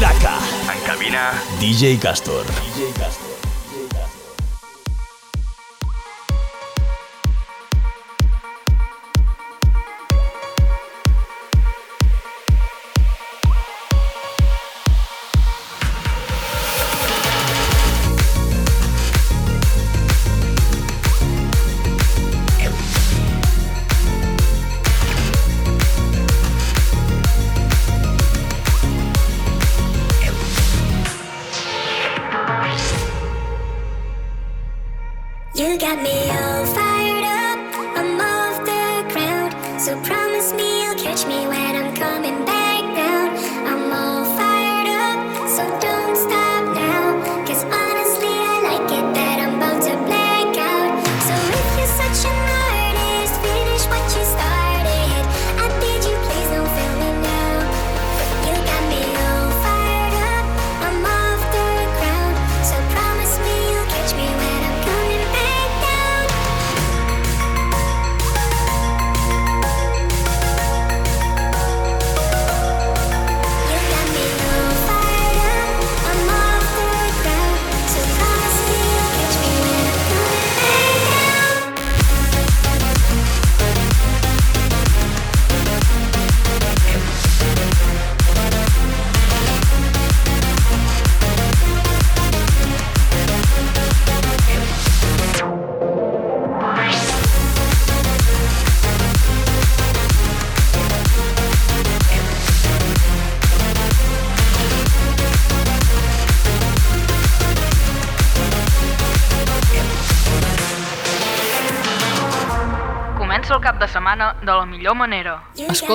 En cabina, DJ Castor. DJ Castor.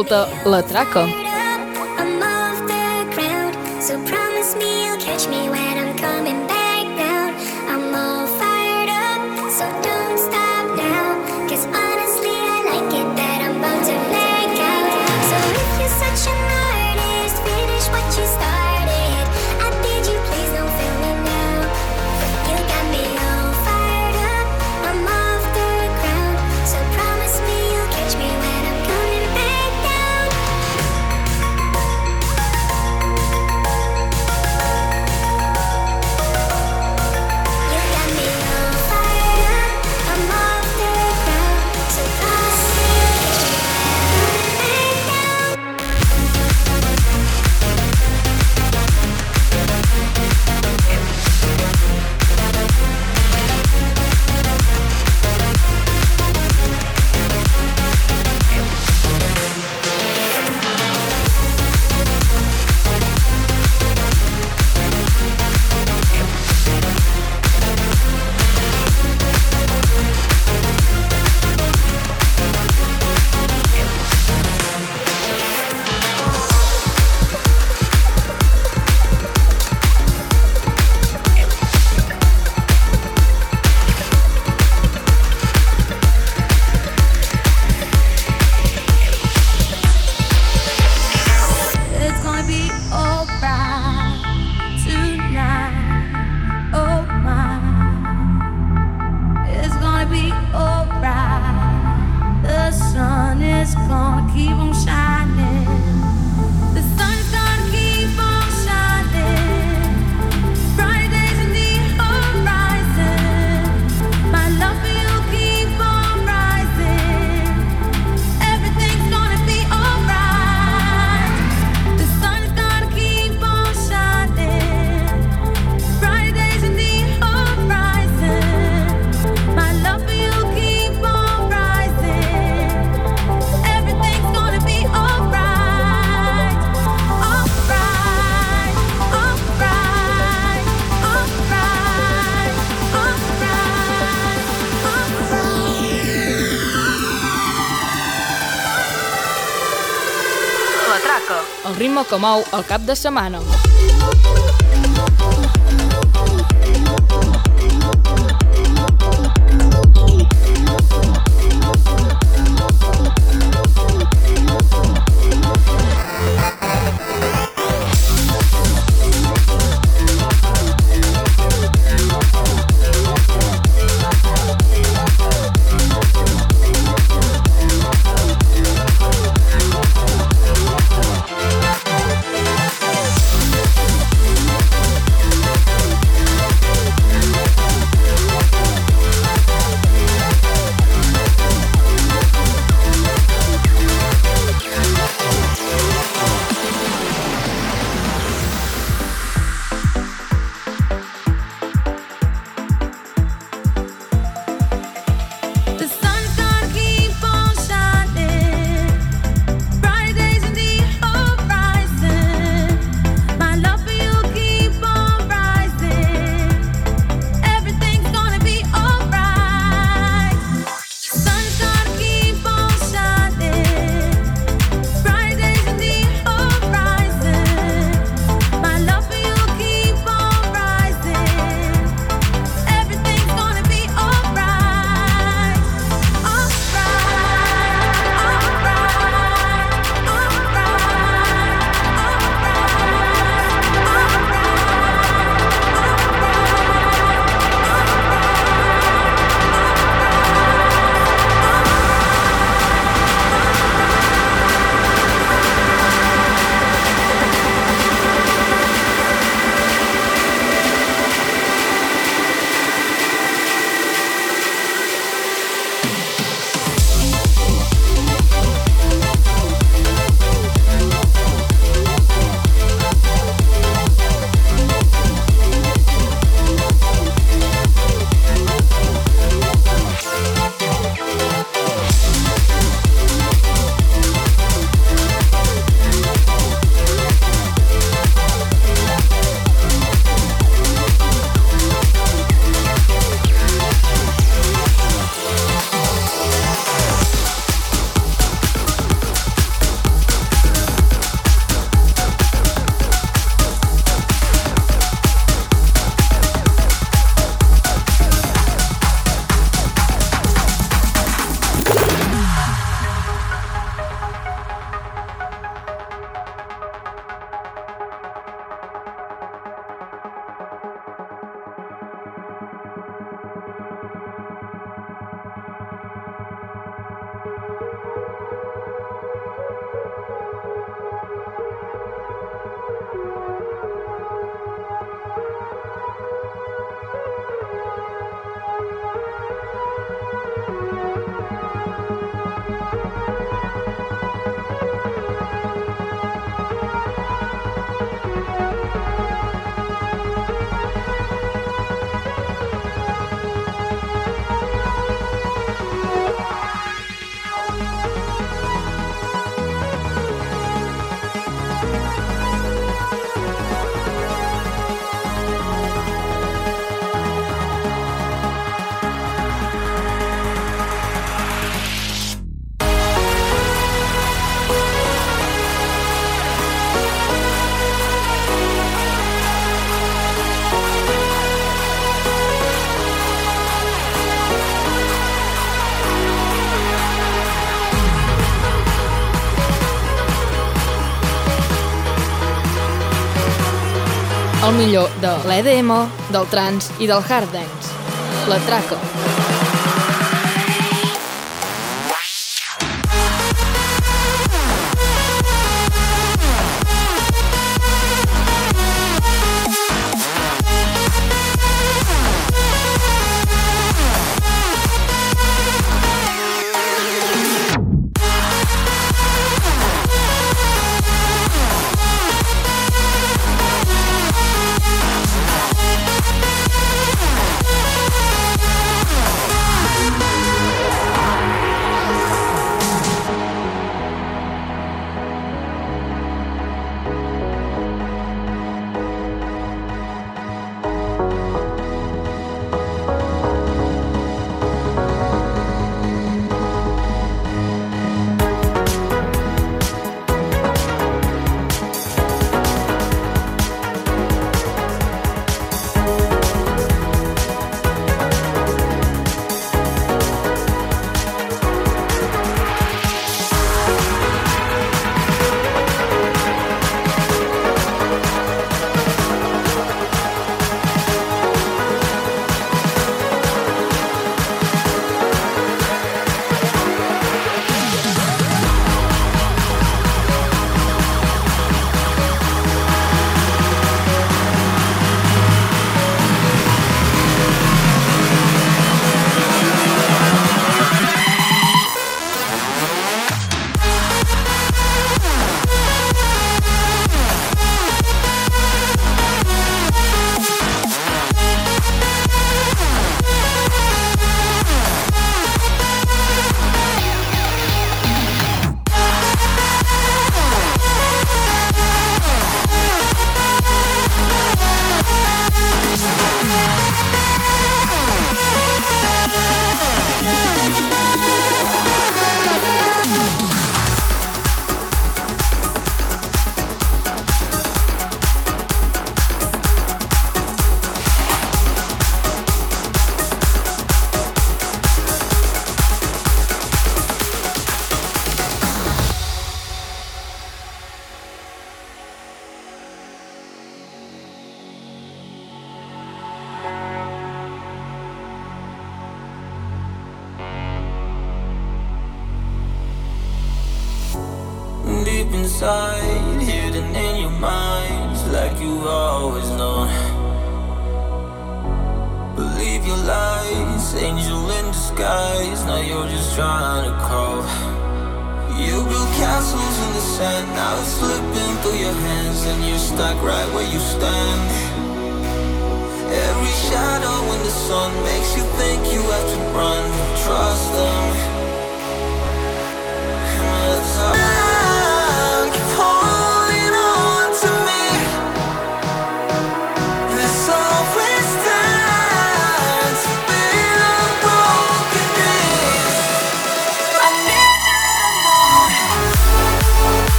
Escolta La Traca. El ritme que mou el cap de setmana. Millor de l'EDM, del trance i del hard dance. La traca.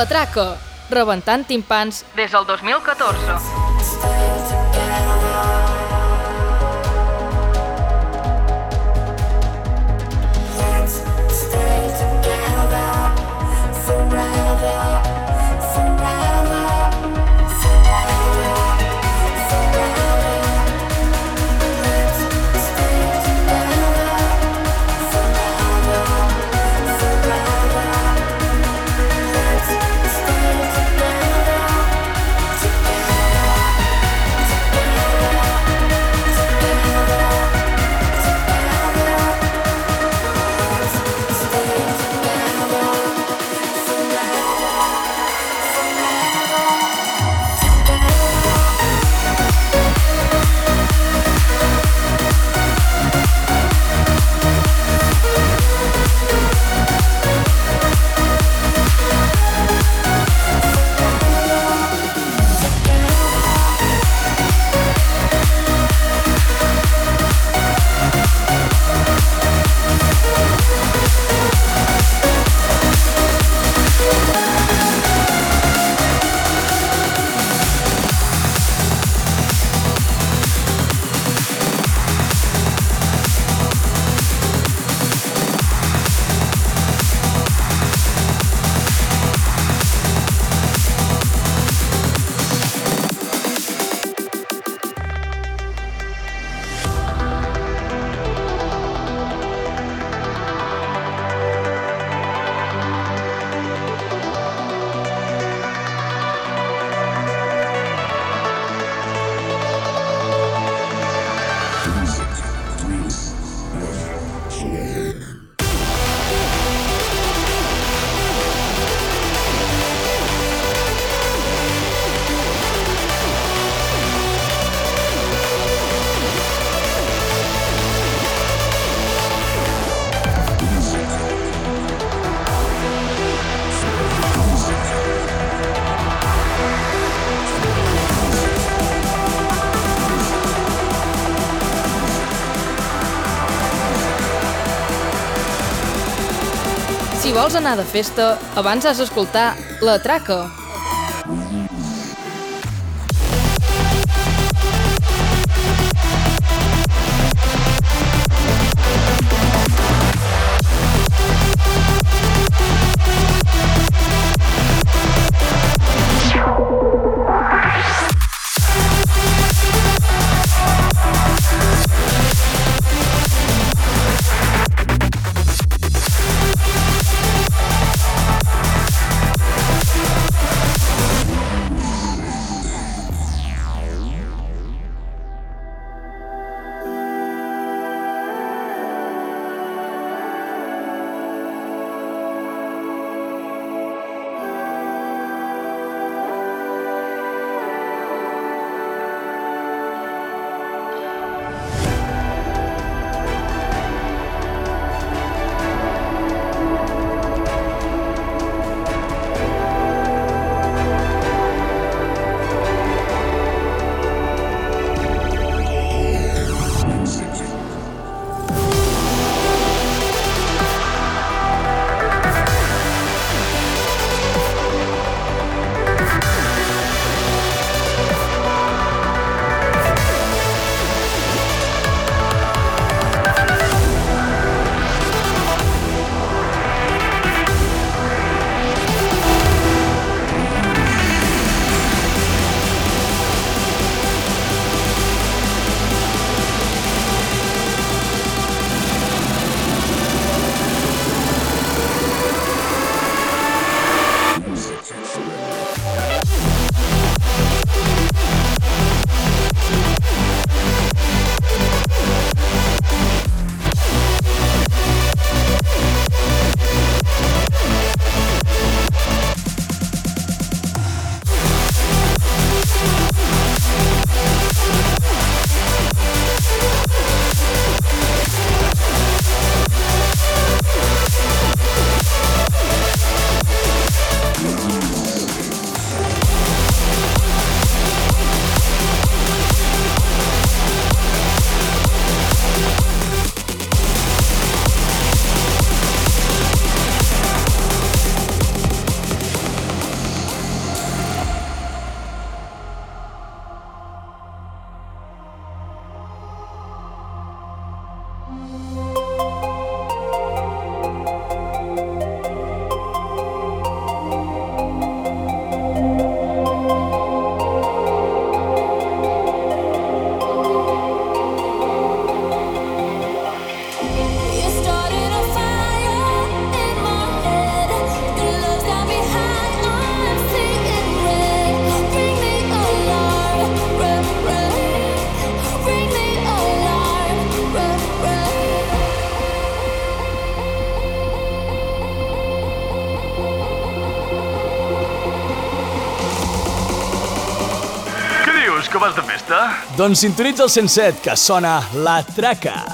La Traca, rebentant timpans Des del 2014. Vols anar de festa, abans has d'escoltar La Traca. Doncs sintonitza el 107, que sona La Traca.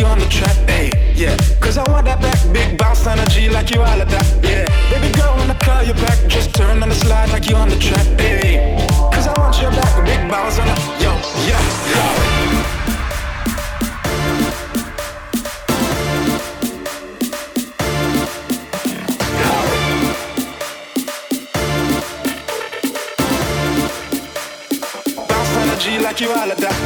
you on the track, ayy, yeah. Cause I want that back, big bounce energy like you all of that, yeah. Baby girl, when I call you back, just turn on the slide like you on the track, ayy. Cause I want your back, big bounce on the, yo, yeah, yeah. like you all of that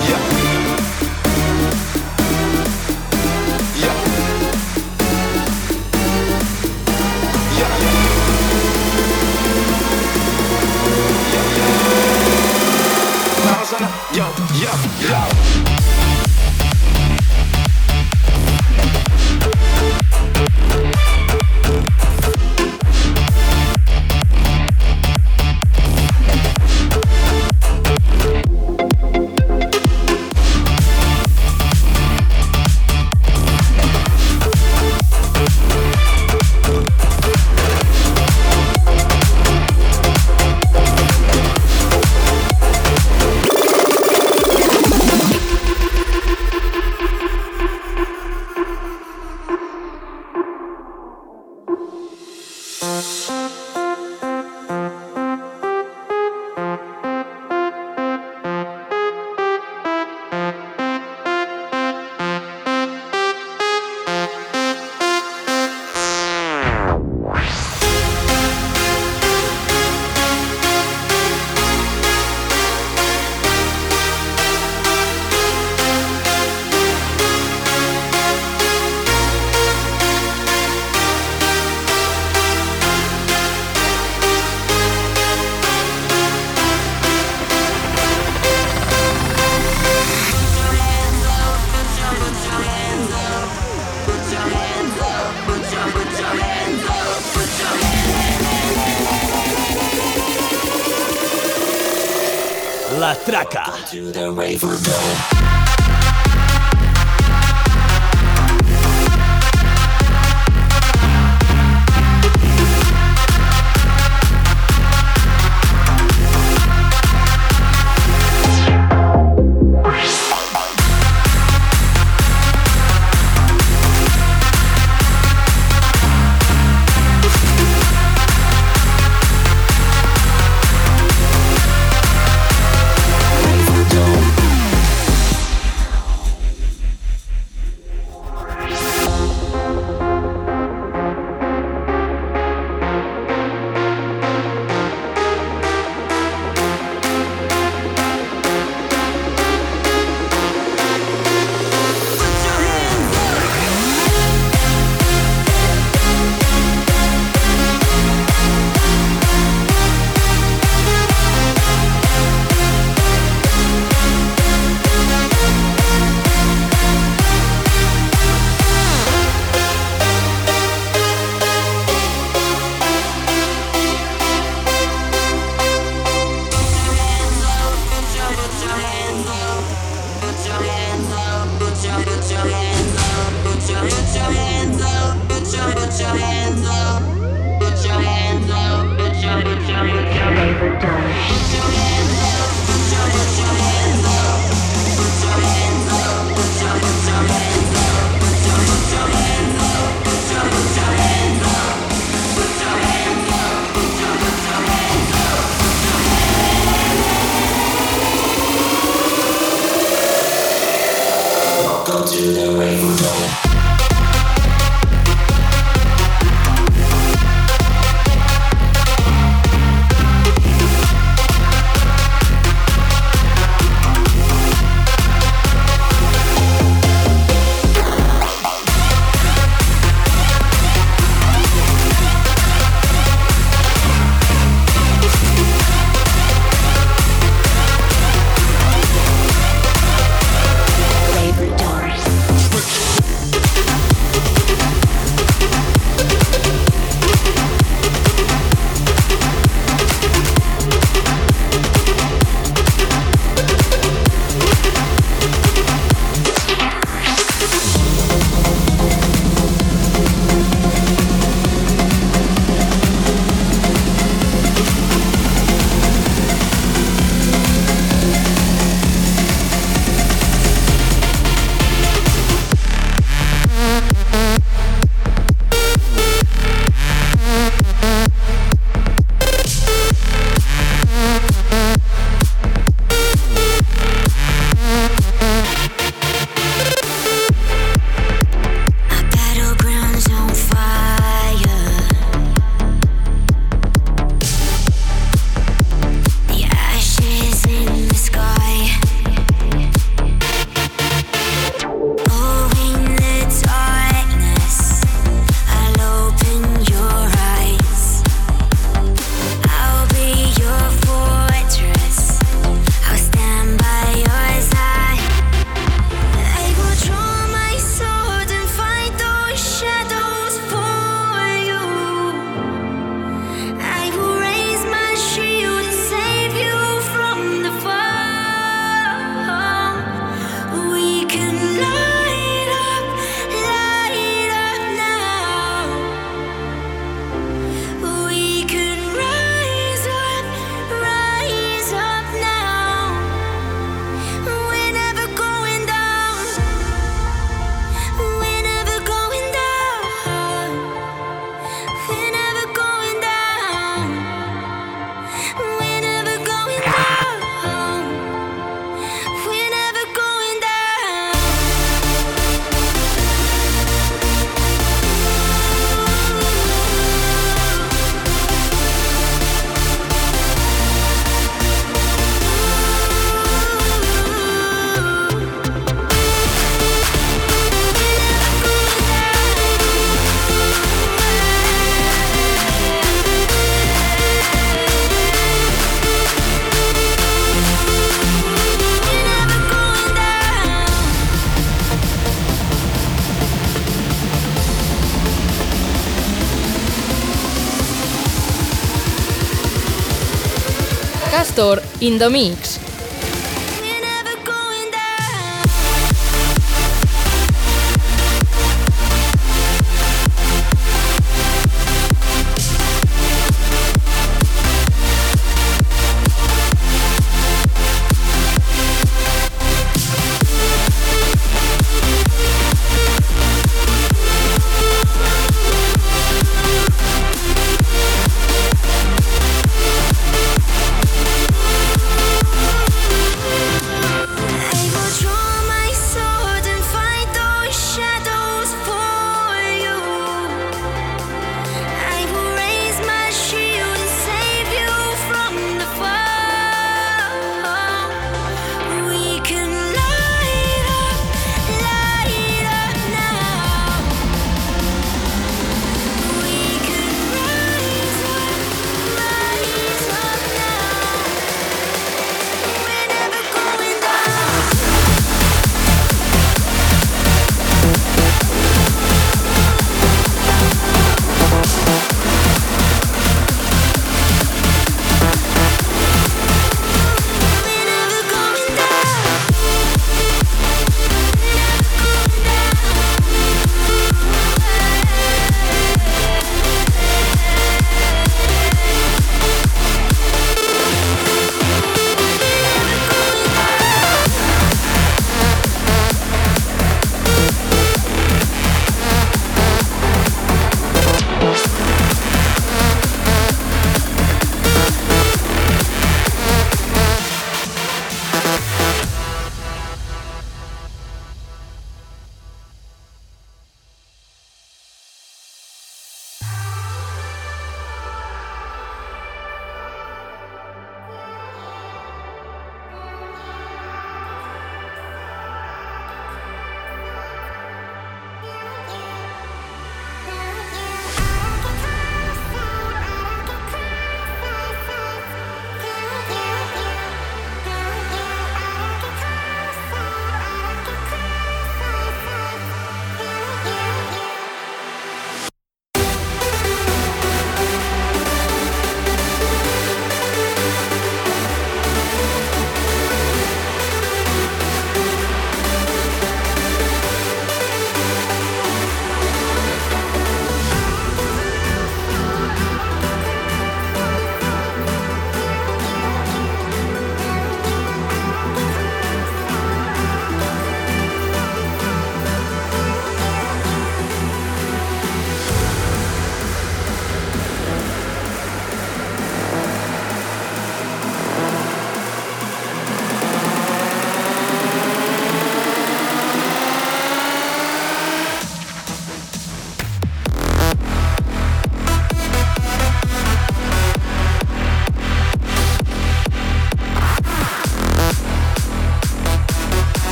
Castor in the Mix.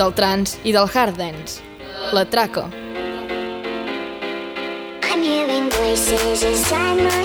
del trans i del hard dance, la traca. I'm hearing voices inside my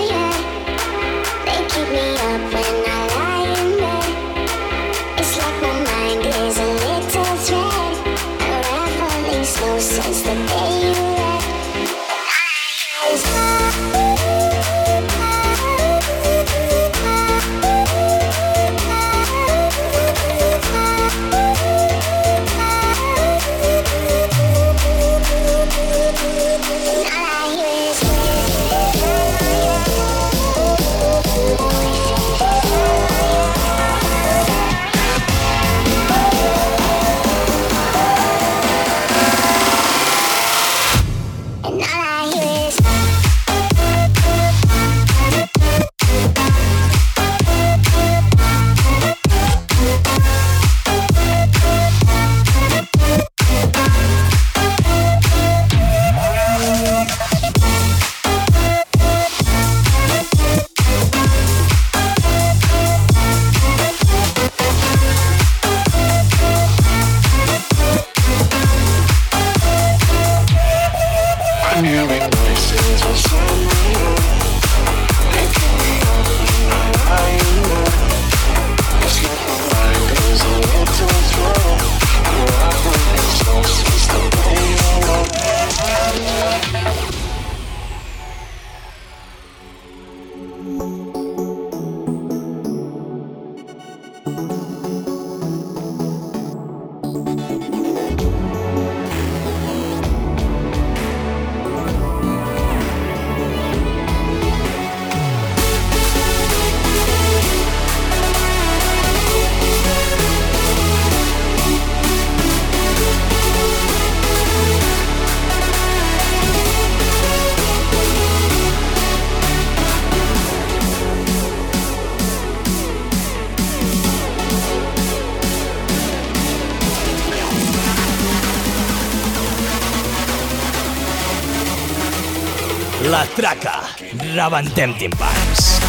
davantem timpans.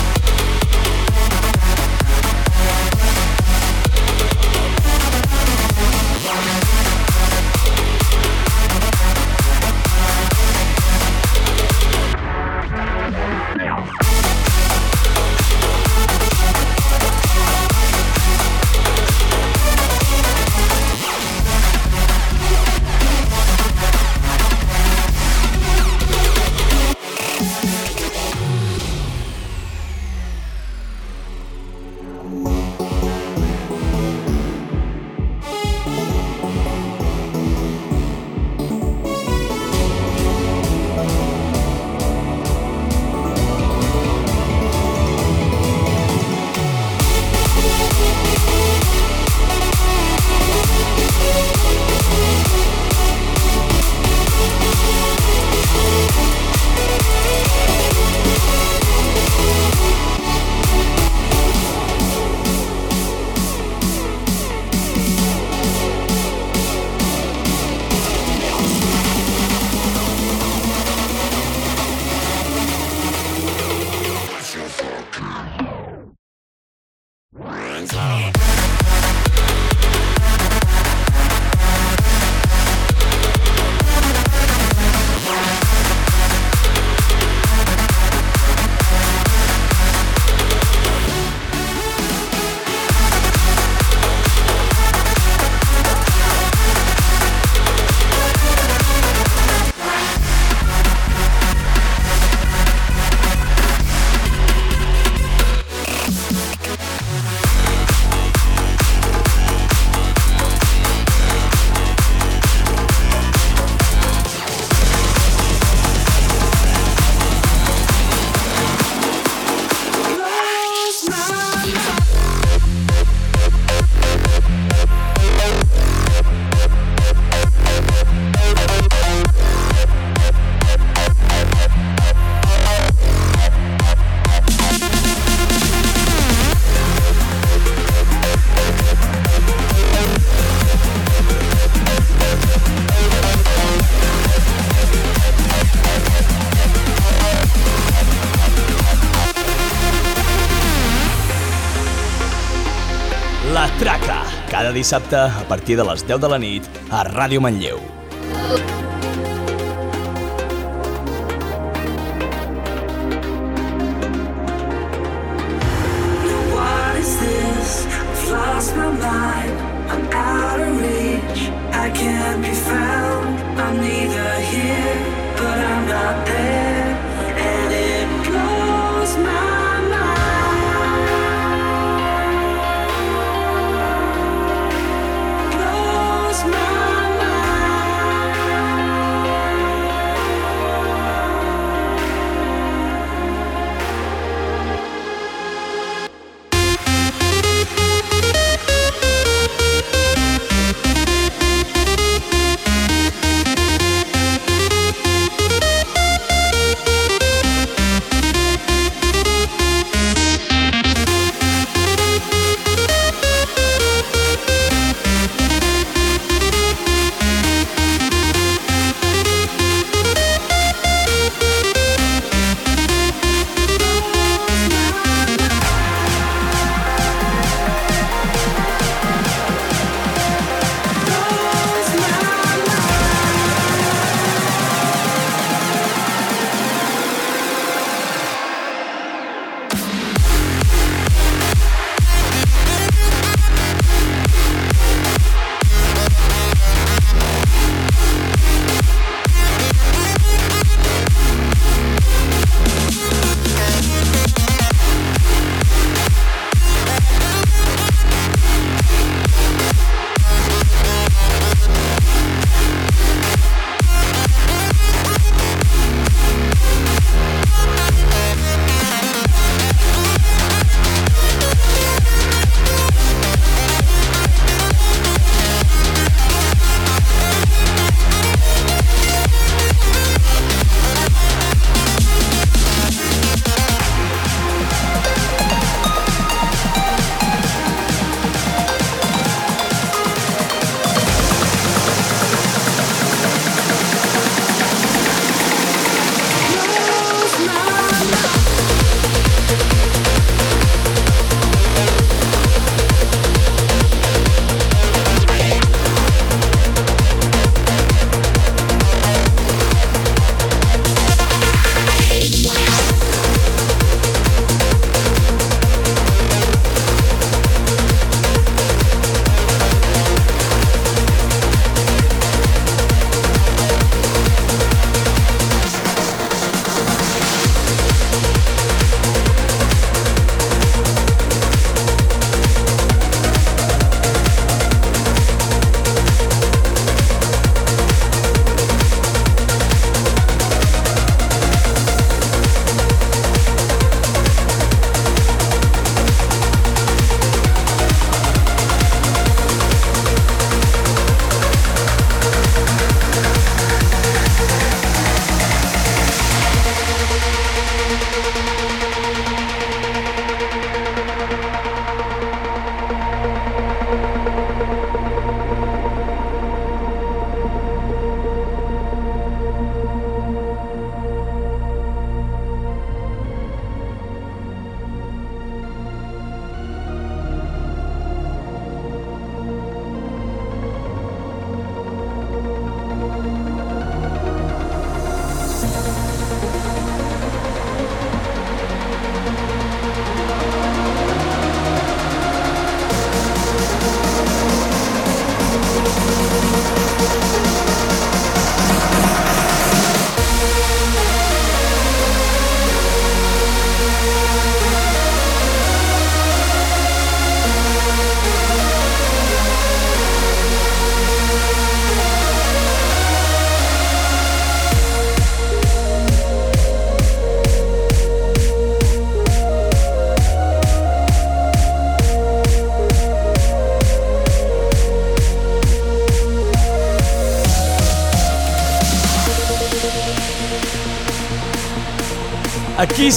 Dissabte a partir de les 10 de la nit a Ràdio Manlleu.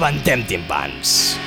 Rebentem timpans.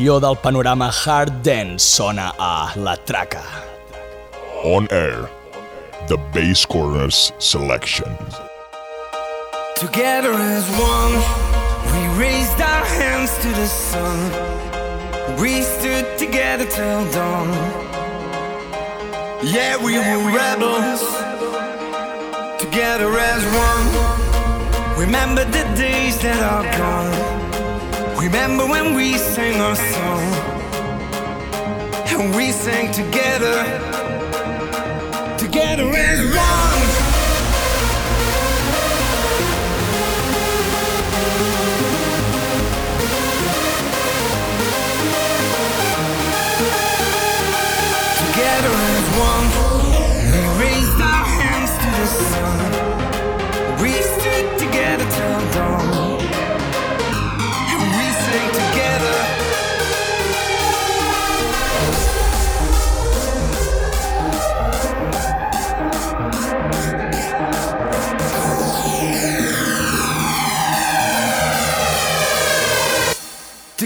Millor del panorama hard dance sona a La Traca. On air, the Bass Corners selection. Together as one, we raised our hands to the sun. We stood together till dawn. Yeah, we were rebels. Together as one. Remember the days that are gone. Remember when we sang our song. And we sang together. Together as one. Together as one, we raised our hands to the sun. We stood together till dawn.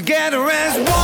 Together as one.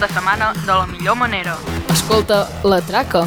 De setmana de la millor manera. Escolta La Traca.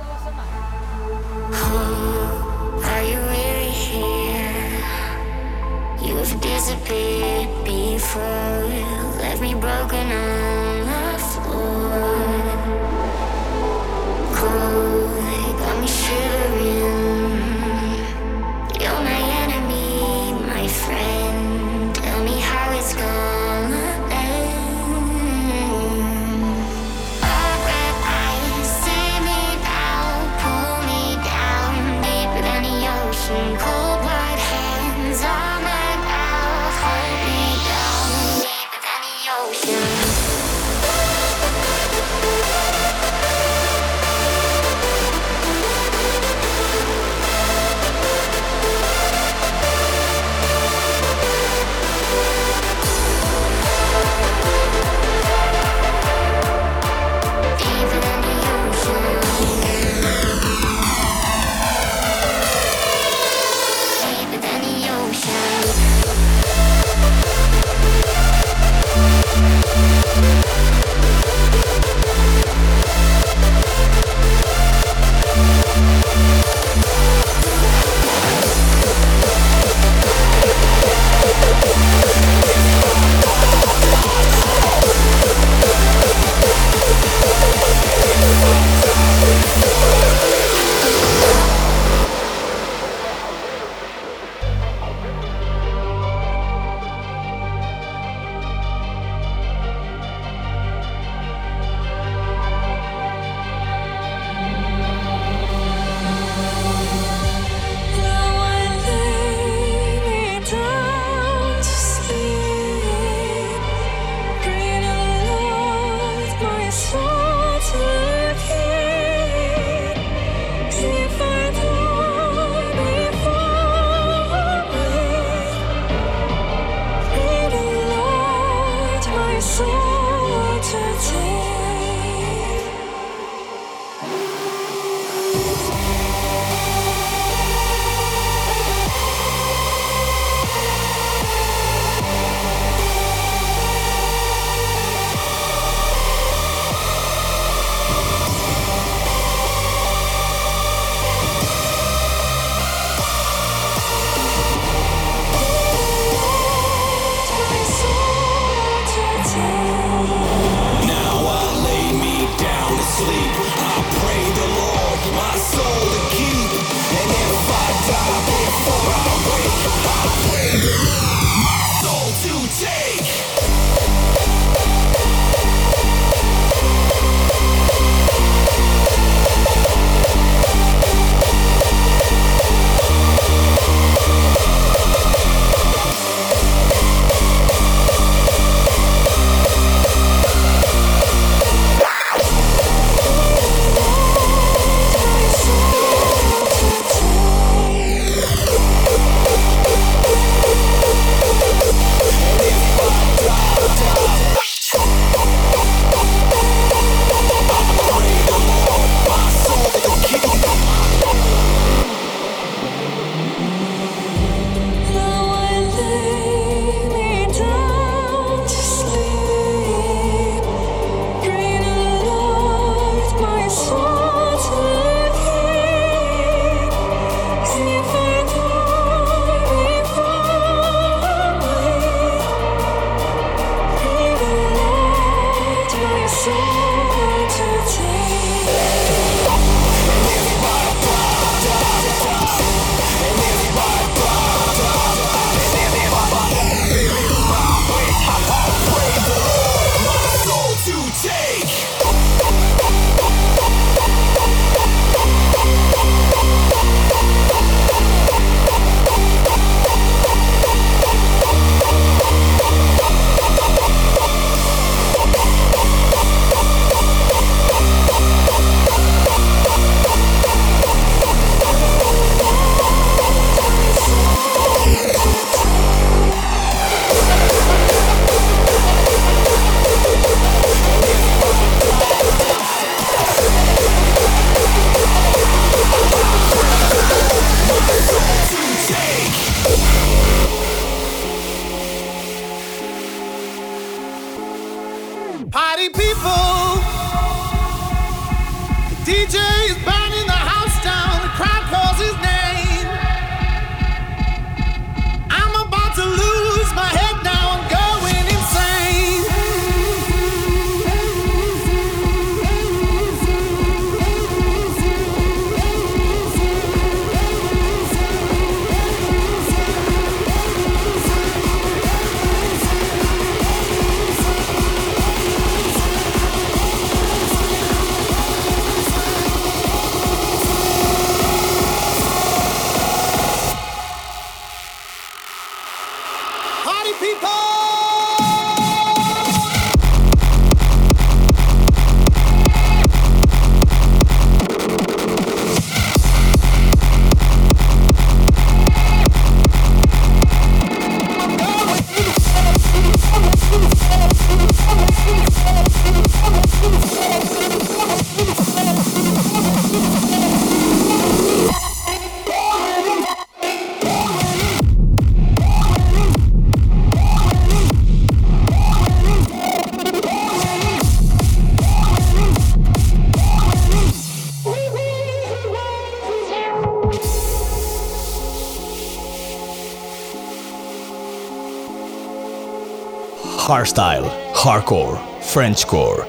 hardstyle, hardcore, Frenchcore.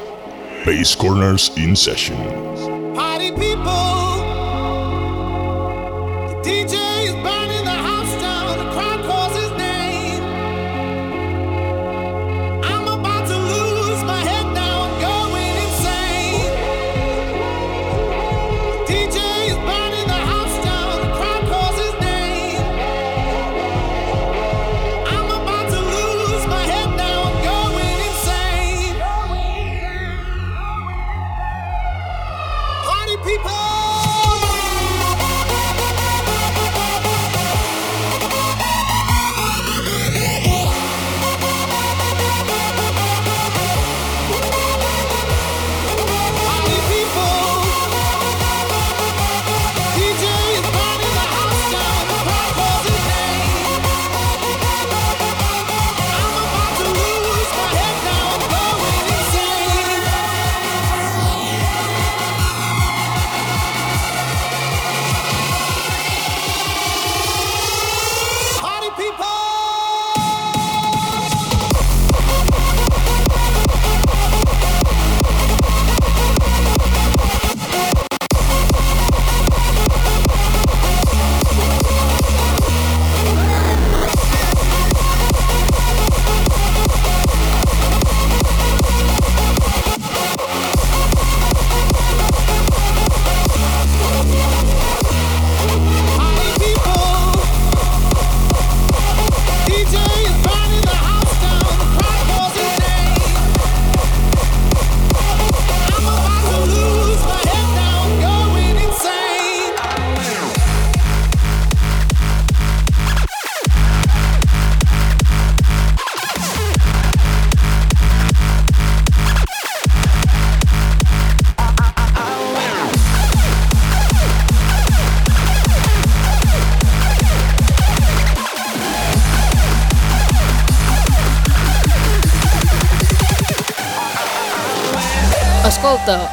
Bass Corners in session.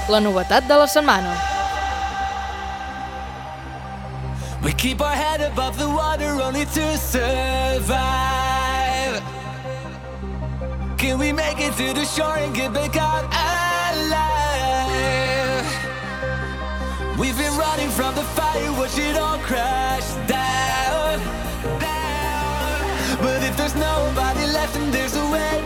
la novetat de la setmana. We keep our head above the water only to survive. Can we make it to the shore and get back out alive? We've been running from the fire, watch it all crash down. down. But if there's nobody left and there's a way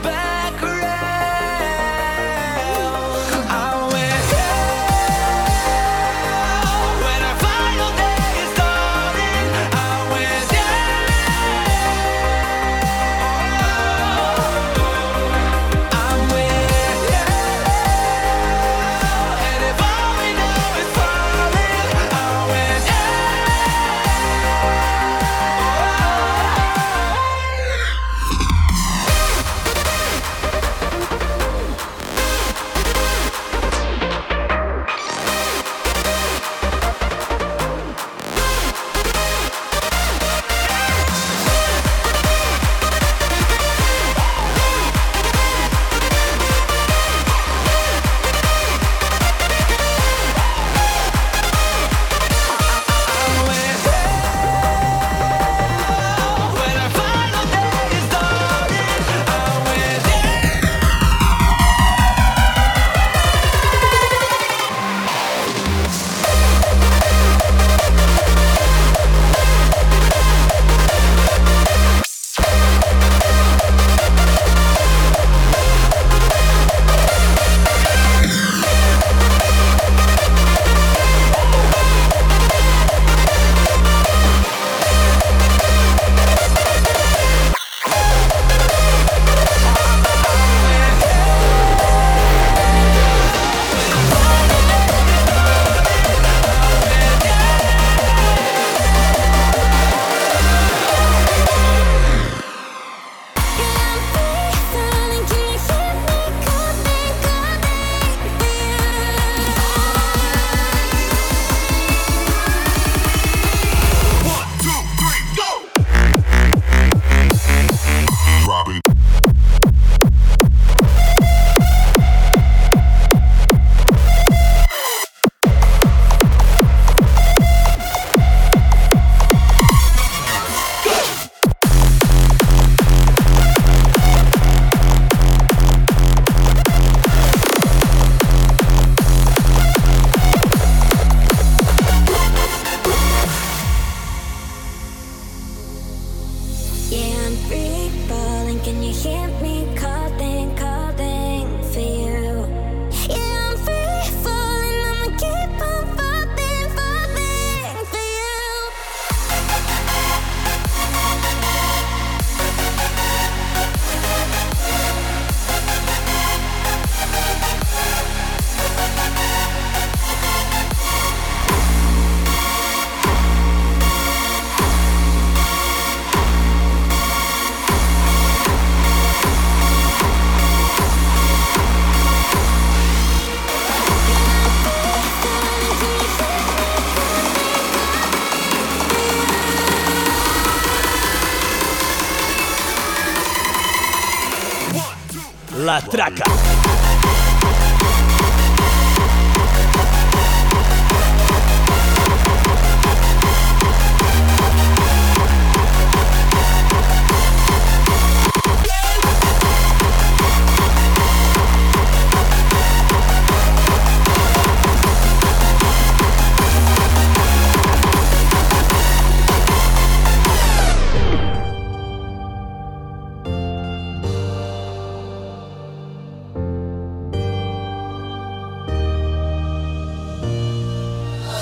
La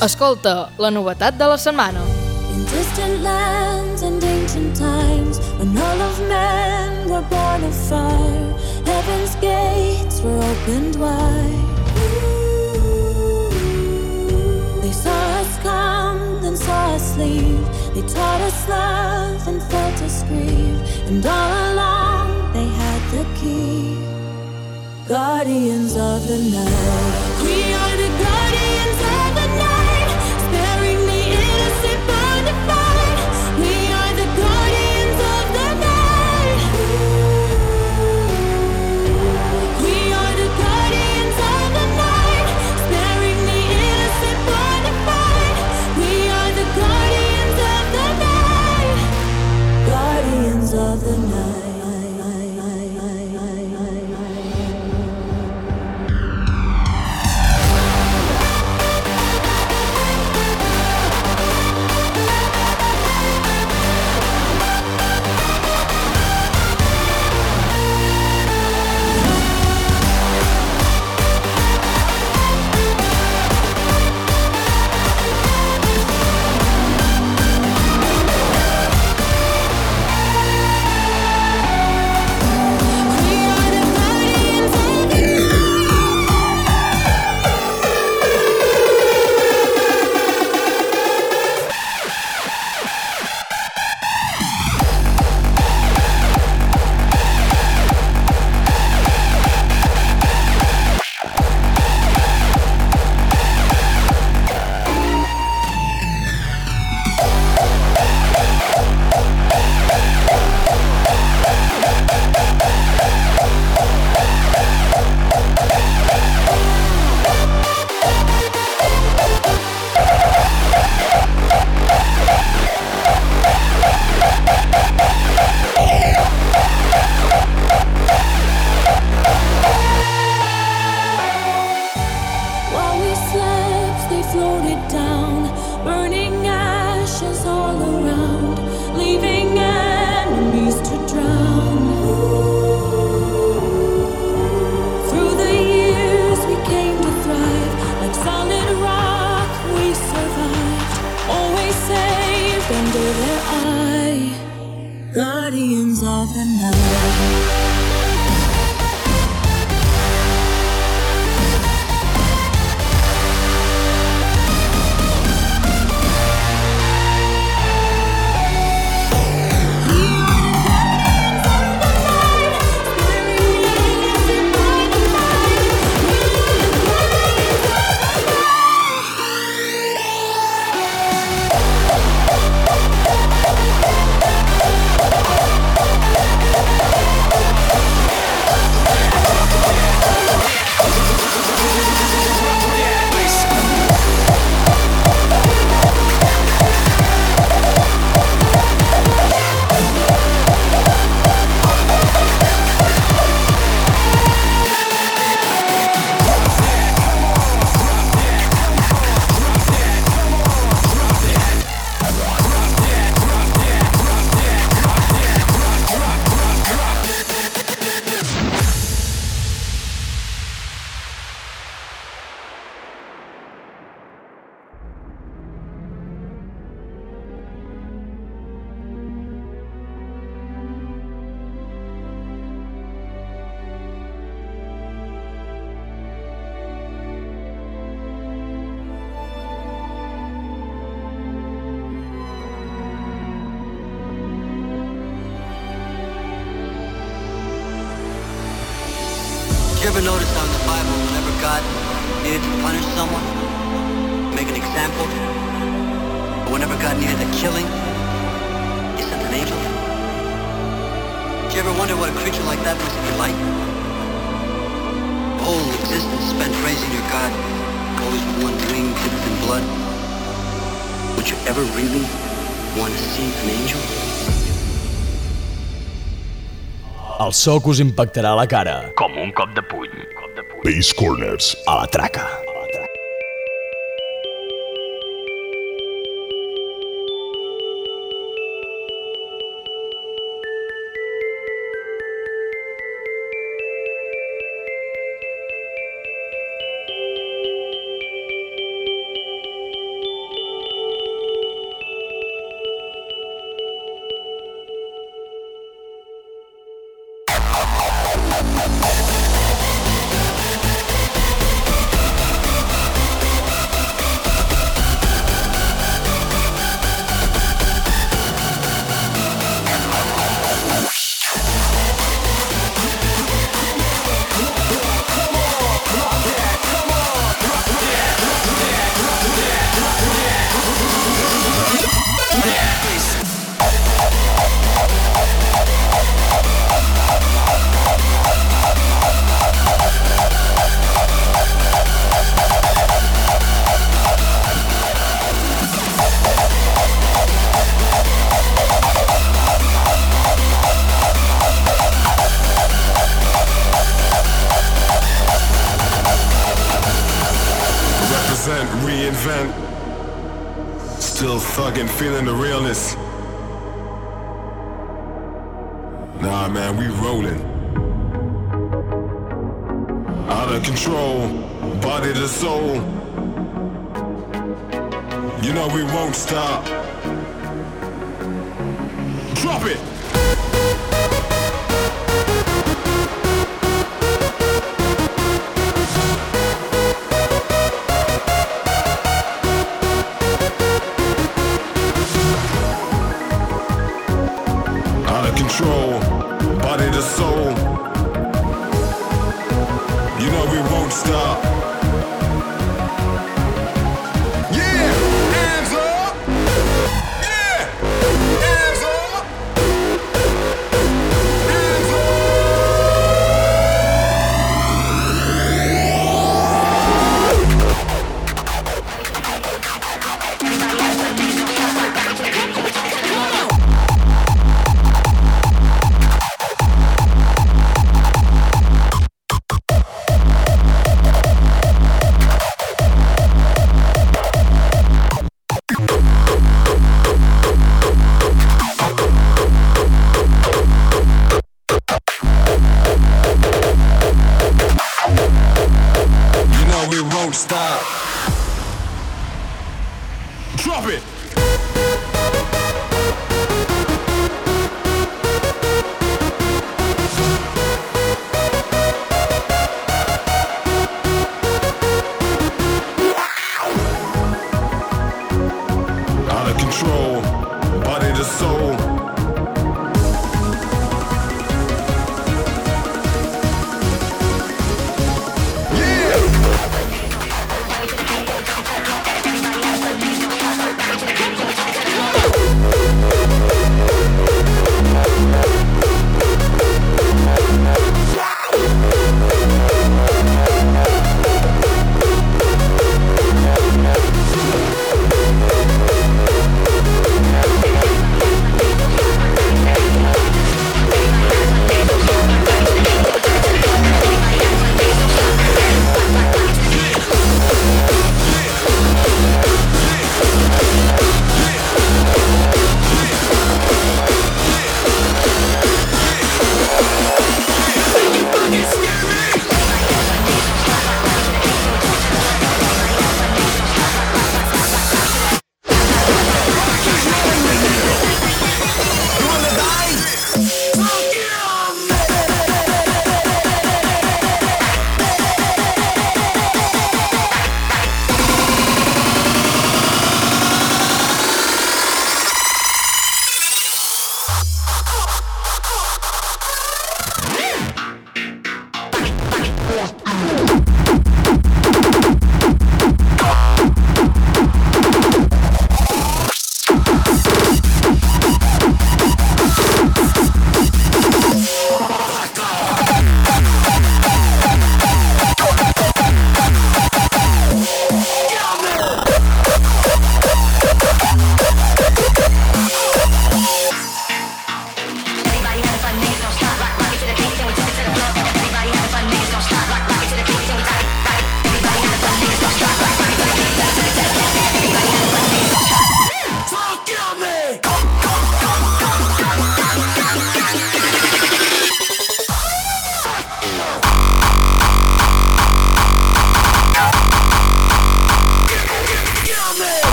Escolta la novetat de la setmana. In distant lands and ancient times, when all of men were born of fire, heaven's gates were opened wide. They saw us come, then saw us leave. They taught us love and felt us grieve. And all along they had the key. Guardians of the night. We are the guardians of the night. El soc us impactarà a la cara. Com un cop de puny. Base Corners, a la traca.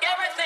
everything.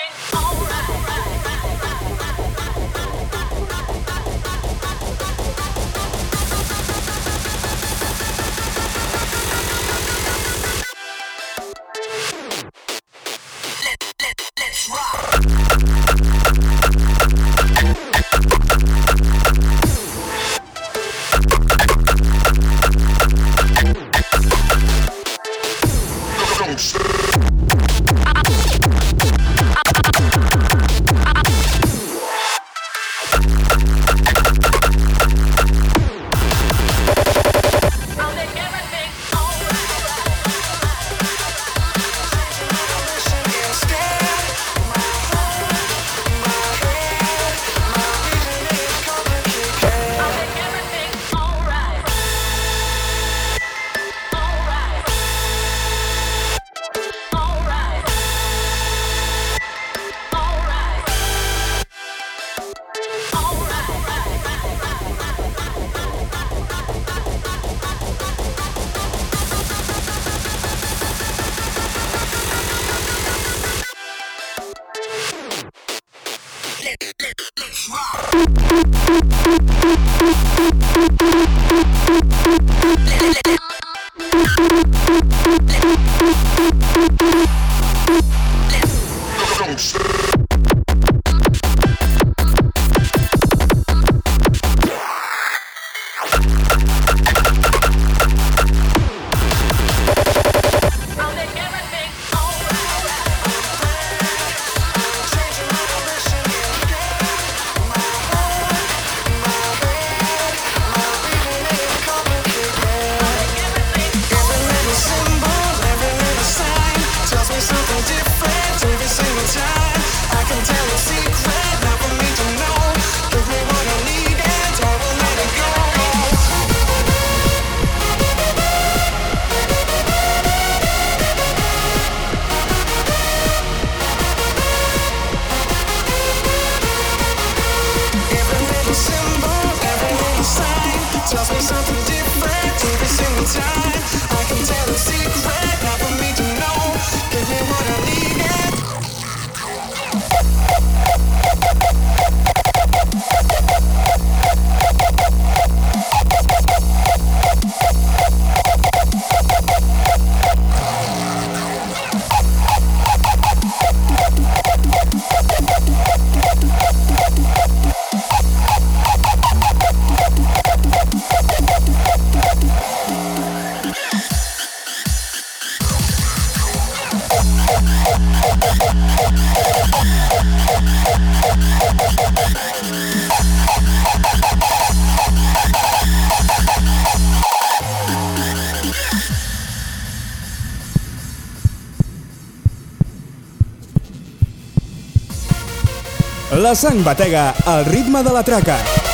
La sang batega al ritme de la traca.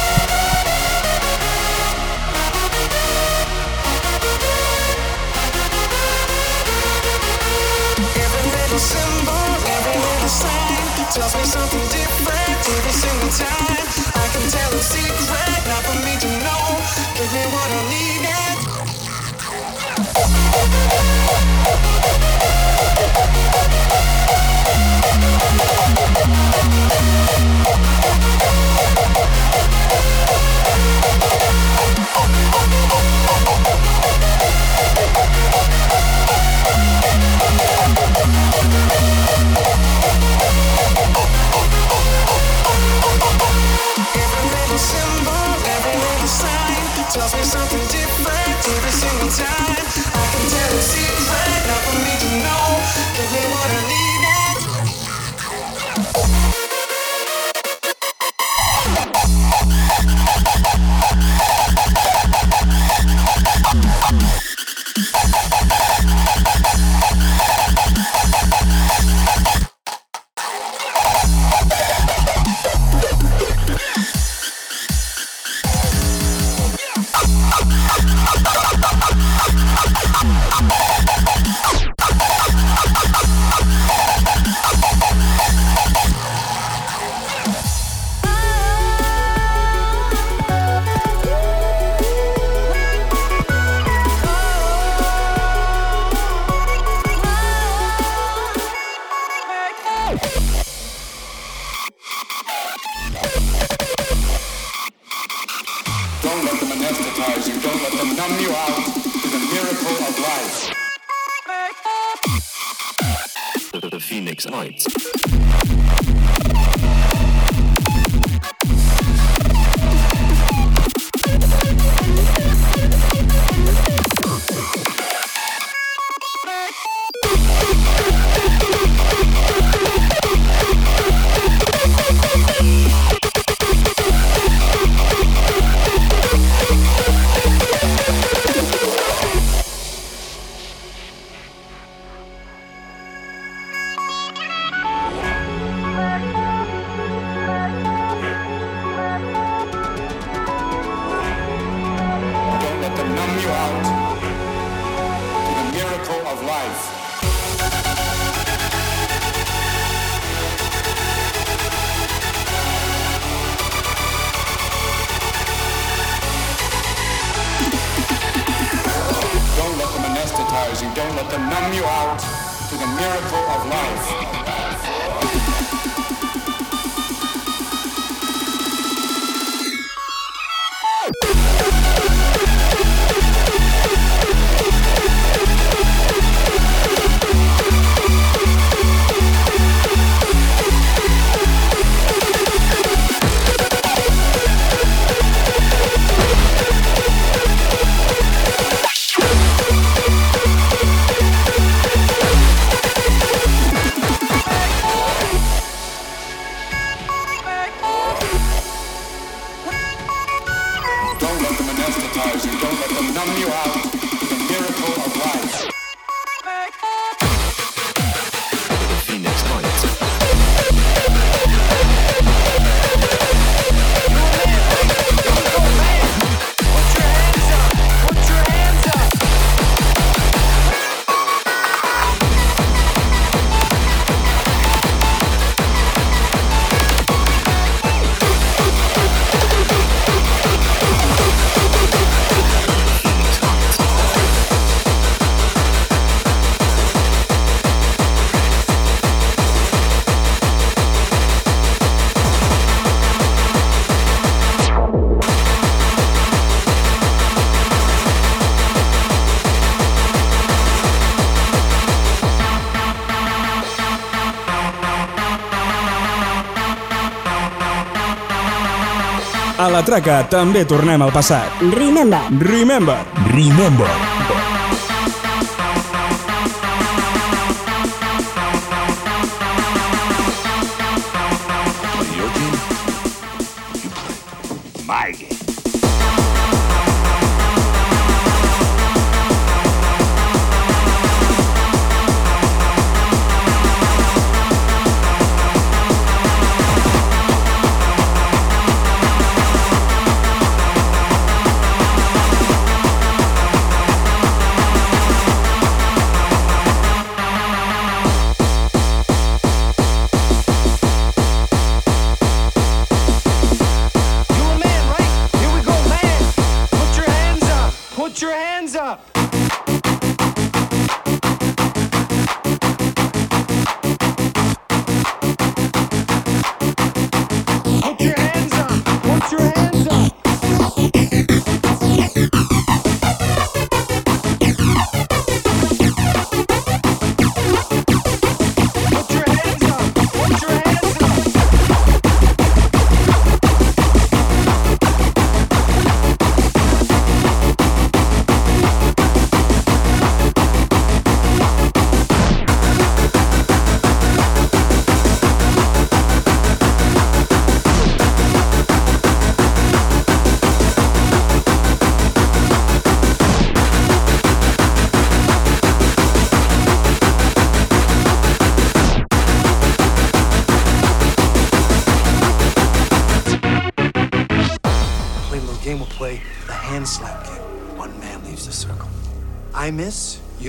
Matraca també tornem al passat. Remember. Remember. Remember.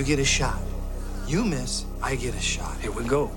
you get a shot. You miss, I get a shot. Here we go.